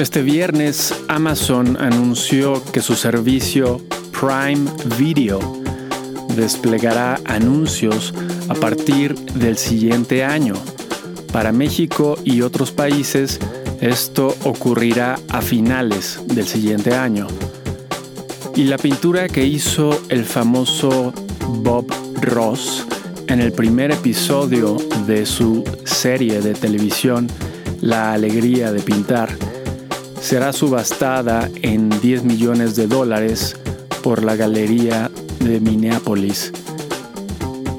Este viernes Amazon anunció que su servicio Prime Video desplegará anuncios a partir del siguiente año. Para México y otros países, esto ocurrirá a finales del siguiente año. Y la pintura que hizo el famoso Bob Ross en el primer episodio de su serie de televisión La alegría de pintar será subastada en 10 millones de dólares por la Galería de Minneapolis.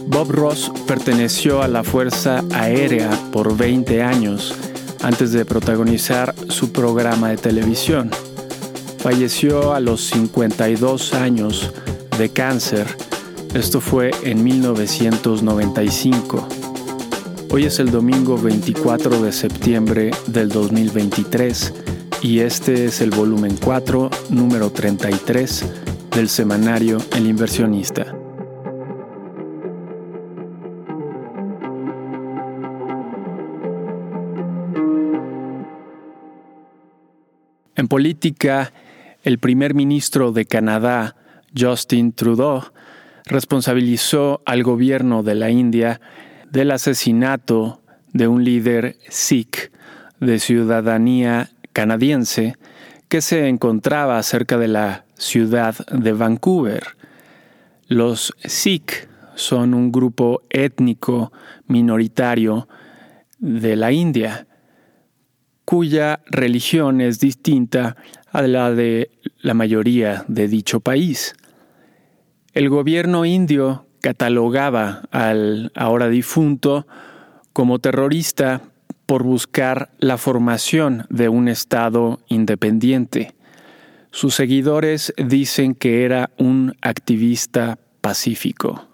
Bob Ross perteneció a la Fuerza Aérea por 20 años antes de protagonizar su programa de televisión. Falleció a los 52 años de cáncer. Esto fue en 1995. Hoy es el domingo 24 de septiembre del 2023 y este es el volumen 4, número 33 del semanario El inversionista. En política, el primer ministro de Canadá, Justin Trudeau, responsabilizó al gobierno de la India del asesinato de un líder sikh de ciudadanía canadiense que se encontraba cerca de la ciudad de Vancouver. Los Sikh son un grupo étnico minoritario de la India, cuya religión es distinta a la de la mayoría de dicho país. El gobierno indio catalogaba al ahora difunto como terrorista por buscar la formación de un Estado independiente. Sus seguidores dicen que era un activista pacífico.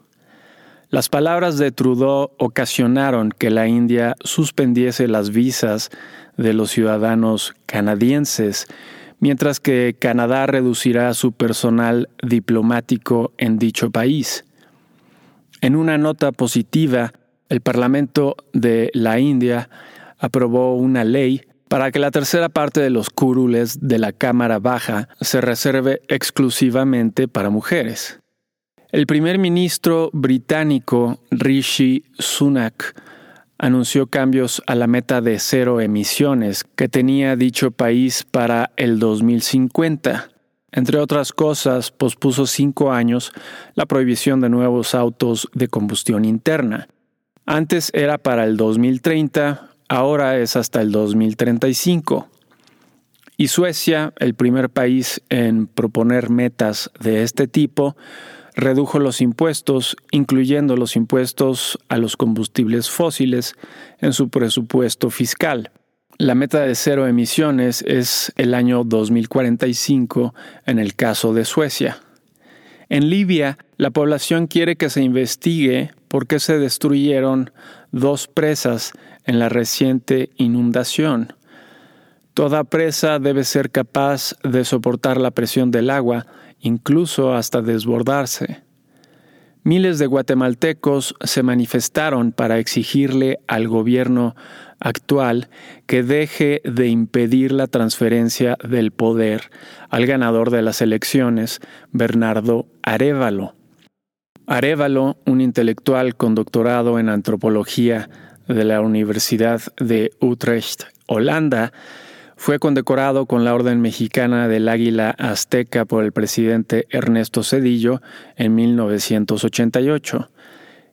Las palabras de Trudeau ocasionaron que la India suspendiese las visas de los ciudadanos canadienses, mientras que Canadá reducirá su personal diplomático en dicho país. En una nota positiva, el Parlamento de la India aprobó una ley para que la tercera parte de los curules de la Cámara Baja se reserve exclusivamente para mujeres. El primer ministro británico Rishi Sunak anunció cambios a la meta de cero emisiones que tenía dicho país para el 2050. Entre otras cosas, pospuso cinco años la prohibición de nuevos autos de combustión interna. Antes era para el 2030, ahora es hasta el 2035. Y Suecia, el primer país en proponer metas de este tipo, redujo los impuestos, incluyendo los impuestos a los combustibles fósiles, en su presupuesto fiscal. La meta de cero emisiones es el año 2045 en el caso de Suecia. En Libia, la población quiere que se investigue por qué se destruyeron dos presas en la reciente inundación. Toda presa debe ser capaz de soportar la presión del agua, incluso hasta desbordarse. Miles de guatemaltecos se manifestaron para exigirle al gobierno actual que deje de impedir la transferencia del poder al ganador de las elecciones, Bernardo Arevalo. Arevalo, un intelectual con doctorado en antropología de la Universidad de Utrecht, Holanda, fue condecorado con la Orden Mexicana del Águila Azteca por el presidente Ernesto Cedillo en 1988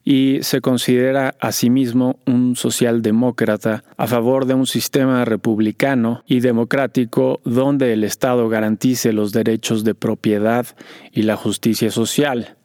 y se considera a sí mismo un socialdemócrata a favor de un sistema republicano y democrático donde el Estado garantice los derechos de propiedad y la justicia social.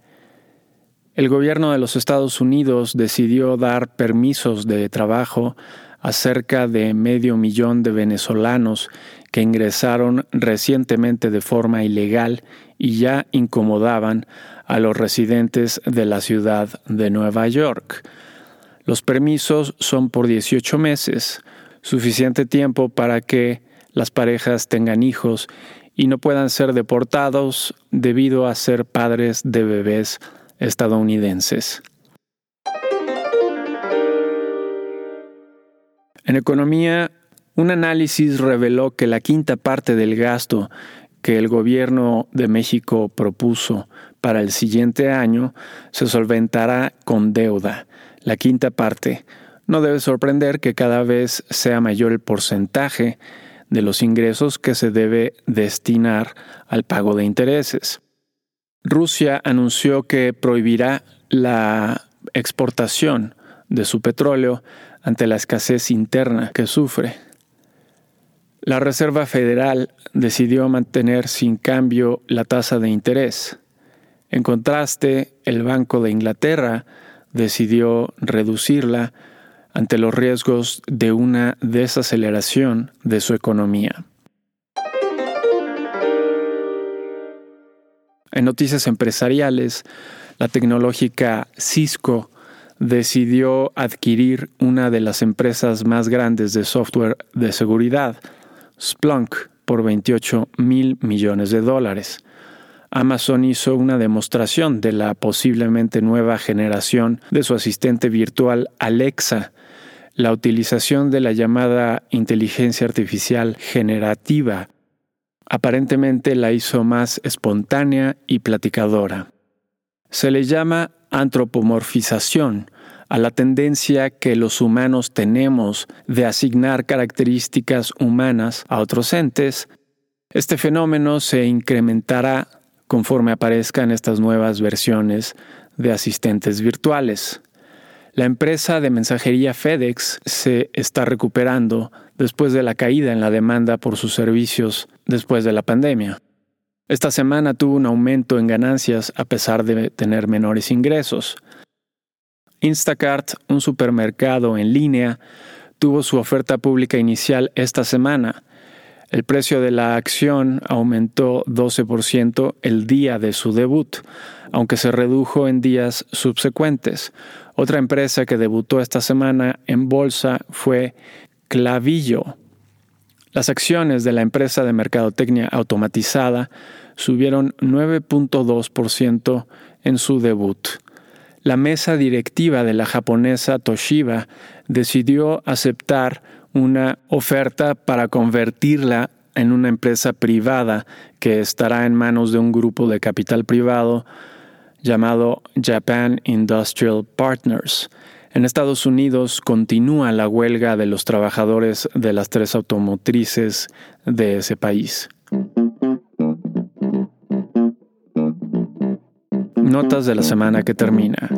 El gobierno de los Estados Unidos decidió dar permisos de trabajo a cerca de medio millón de venezolanos que ingresaron recientemente de forma ilegal y ya incomodaban a los residentes de la ciudad de Nueva York. Los permisos son por 18 meses, suficiente tiempo para que las parejas tengan hijos y no puedan ser deportados debido a ser padres de bebés estadounidenses. En economía, Un análisis reveló que la quinta parte del gasto que el gobierno de México propuso para el siguiente año se solventará con deuda. La quinta parte. No debe sorprender que cada vez sea mayor el porcentaje de los ingresos que se debe destinar al pago de intereses. Rusia anunció que prohibirá la exportación de su petróleo ante la escasez interna que sufre. La Reserva Federal decidió mantener sin cambio la tasa de interés. En contraste, el Banco de Inglaterra decidió reducirla ante los riesgos de una desaceleración de su economía. En noticias empresariales, la tecnológica Cisco decidió adquirir una de las empresas más grandes de software de seguridad, Splunk, por 28 mil millones de dólares. Amazon hizo una demostración de la posiblemente nueva generación de su asistente virtual Alexa, la utilización de la llamada inteligencia artificial generativa. Aparentemente la hizo más espontánea y platicadora. Se le llama antropomorfización a la tendencia que los humanos tenemos de asignar características humanas a otros entes. Este fenómeno se incrementará conforme aparezcan estas nuevas versiones de asistentes virtuales. La empresa de mensajería FedEx se está recuperando después de la caída en la demanda por sus servicios después de la pandemia. Esta semana tuvo un aumento en ganancias a pesar de tener menores ingresos. Instacart, un supermercado en línea, tuvo su oferta pública inicial esta semana el precio de la acción aumentó 12% el día de su debut, aunque se redujo en días subsecuentes. Otra empresa que debutó esta semana en bolsa fue Clavillo. Las acciones de la empresa de mercadotecnia automatizada subieron 9.2% en su debut. La mesa directiva de la japonesa Toshiba decidió aceptar una oferta para convertirla en una empresa privada que estará en manos de un grupo de capital privado llamado Japan Industrial Partners. En Estados Unidos continúa la huelga de los trabajadores de las tres automotrices de ese país. Notas de la semana que termina.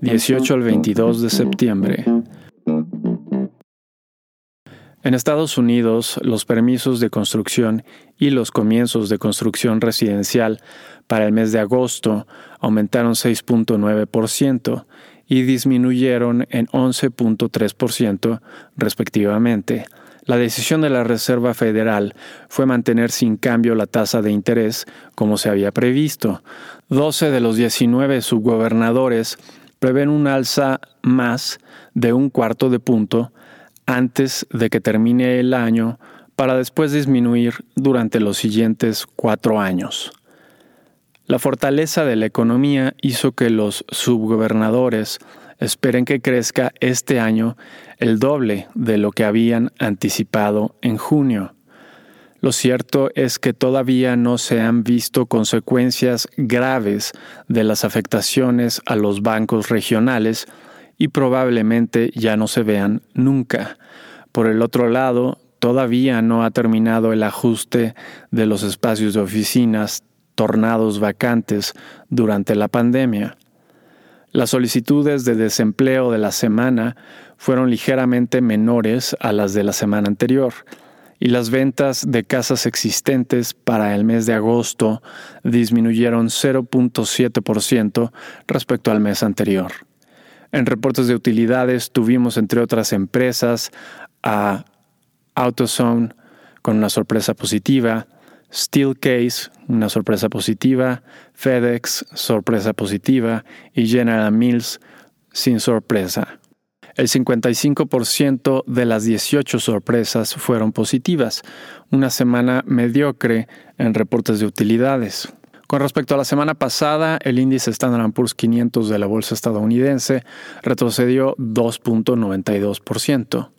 18 al 22 de septiembre. En Estados Unidos, los permisos de construcción y los comienzos de construcción residencial para el mes de agosto aumentaron 6.9% y disminuyeron en 11.3% respectivamente. La decisión de la Reserva Federal fue mantener sin cambio la tasa de interés como se había previsto. 12 de los 19 subgobernadores prevén un alza más de un cuarto de punto antes de que termine el año para después disminuir durante los siguientes cuatro años. La fortaleza de la economía hizo que los subgobernadores esperen que crezca este año el doble de lo que habían anticipado en junio. Lo cierto es que todavía no se han visto consecuencias graves de las afectaciones a los bancos regionales y probablemente ya no se vean nunca. Por el otro lado, todavía no ha terminado el ajuste de los espacios de oficinas tornados vacantes durante la pandemia. Las solicitudes de desempleo de la semana fueron ligeramente menores a las de la semana anterior, y las ventas de casas existentes para el mes de agosto disminuyeron 0.7% respecto al mes anterior. En reportes de utilidades tuvimos, entre otras empresas, a AutoZone con una sorpresa positiva, Steelcase, una sorpresa positiva, FedEx, sorpresa positiva, y General Mills, sin sorpresa. El 55% de las 18 sorpresas fueron positivas, una semana mediocre en reportes de utilidades. Con respecto a la semana pasada, el índice Standard Poor's 500 de la bolsa estadounidense retrocedió 2.92%.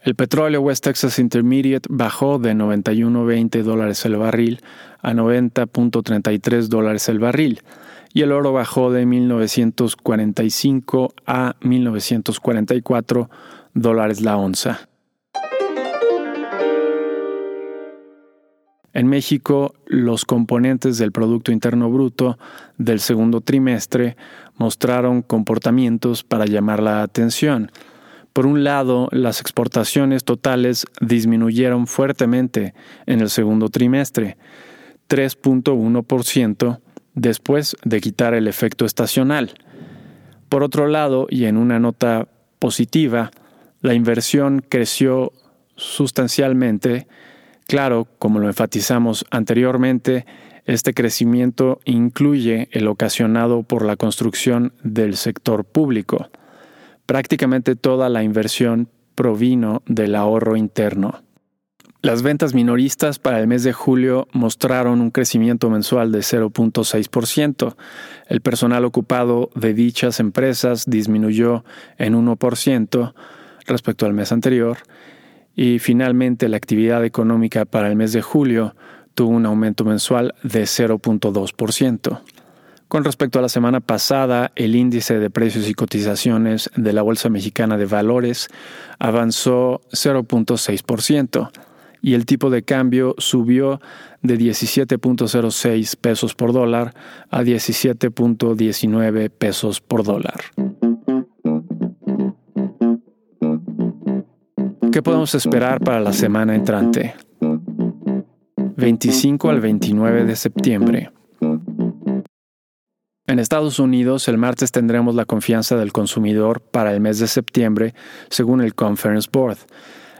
El petróleo West Texas Intermediate bajó de 91.20 dólares el barril a 90.33 dólares el barril y el oro bajó de 1945 a 1944 dólares la onza. En México, los componentes del Producto Interno Bruto del segundo trimestre mostraron comportamientos para llamar la atención. Por un lado, las exportaciones totales disminuyeron fuertemente en el segundo trimestre, 3.1% después de quitar el efecto estacional. Por otro lado, y en una nota positiva, la inversión creció sustancialmente Claro, como lo enfatizamos anteriormente, este crecimiento incluye el ocasionado por la construcción del sector público. Prácticamente toda la inversión provino del ahorro interno. Las ventas minoristas para el mes de julio mostraron un crecimiento mensual de 0.6%. El personal ocupado de dichas empresas disminuyó en 1% respecto al mes anterior y finalmente la actividad económica para el mes de julio tuvo un aumento mensual de 0.2%. Con respecto a la semana pasada, el índice de precios y cotizaciones de la Bolsa Mexicana de Valores avanzó 0.6% y el tipo de cambio subió de 17.06 pesos por dólar a 17.19 pesos por dólar. ¿Qué podemos esperar para la semana entrante? 25 al 29 de septiembre. En Estados Unidos, el martes tendremos la confianza del consumidor para el mes de septiembre, según el Conference Board,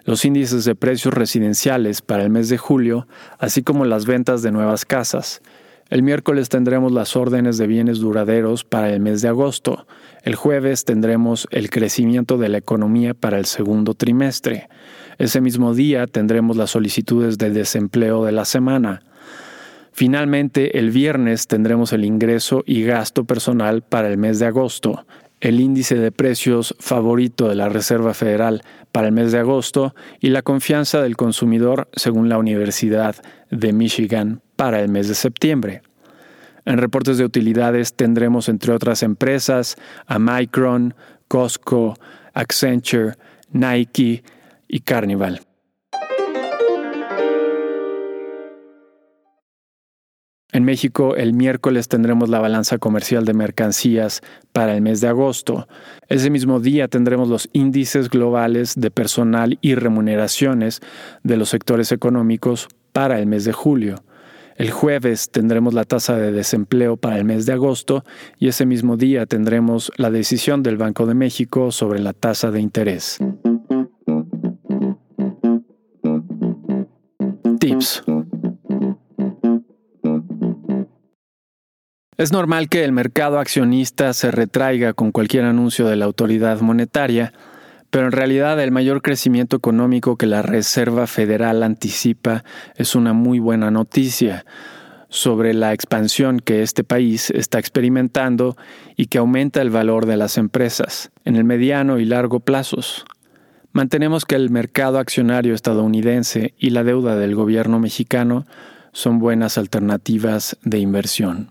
los índices de precios residenciales para el mes de julio, así como las ventas de nuevas casas. El miércoles tendremos las órdenes de bienes duraderos para el mes de agosto. El jueves tendremos el crecimiento de la economía para el segundo trimestre. Ese mismo día tendremos las solicitudes de desempleo de la semana. Finalmente, el viernes tendremos el ingreso y gasto personal para el mes de agosto, el índice de precios favorito de la Reserva Federal para el mes de agosto y la confianza del consumidor según la Universidad de Michigan para el mes de septiembre. En reportes de utilidades tendremos, entre otras empresas, a Micron, Costco, Accenture, Nike y Carnival. En México, el miércoles tendremos la balanza comercial de mercancías para el mes de agosto. Ese mismo día tendremos los índices globales de personal y remuneraciones de los sectores económicos para el mes de julio. El jueves tendremos la tasa de desempleo para el mes de agosto y ese mismo día tendremos la decisión del Banco de México sobre la tasa de interés. Tips. Es normal que el mercado accionista se retraiga con cualquier anuncio de la autoridad monetaria, pero en realidad el mayor crecimiento económico que la Reserva Federal anticipa es una muy buena noticia sobre la expansión que este país está experimentando y que aumenta el valor de las empresas en el mediano y largo plazos. Mantenemos que el mercado accionario estadounidense y la deuda del gobierno mexicano son buenas alternativas de inversión.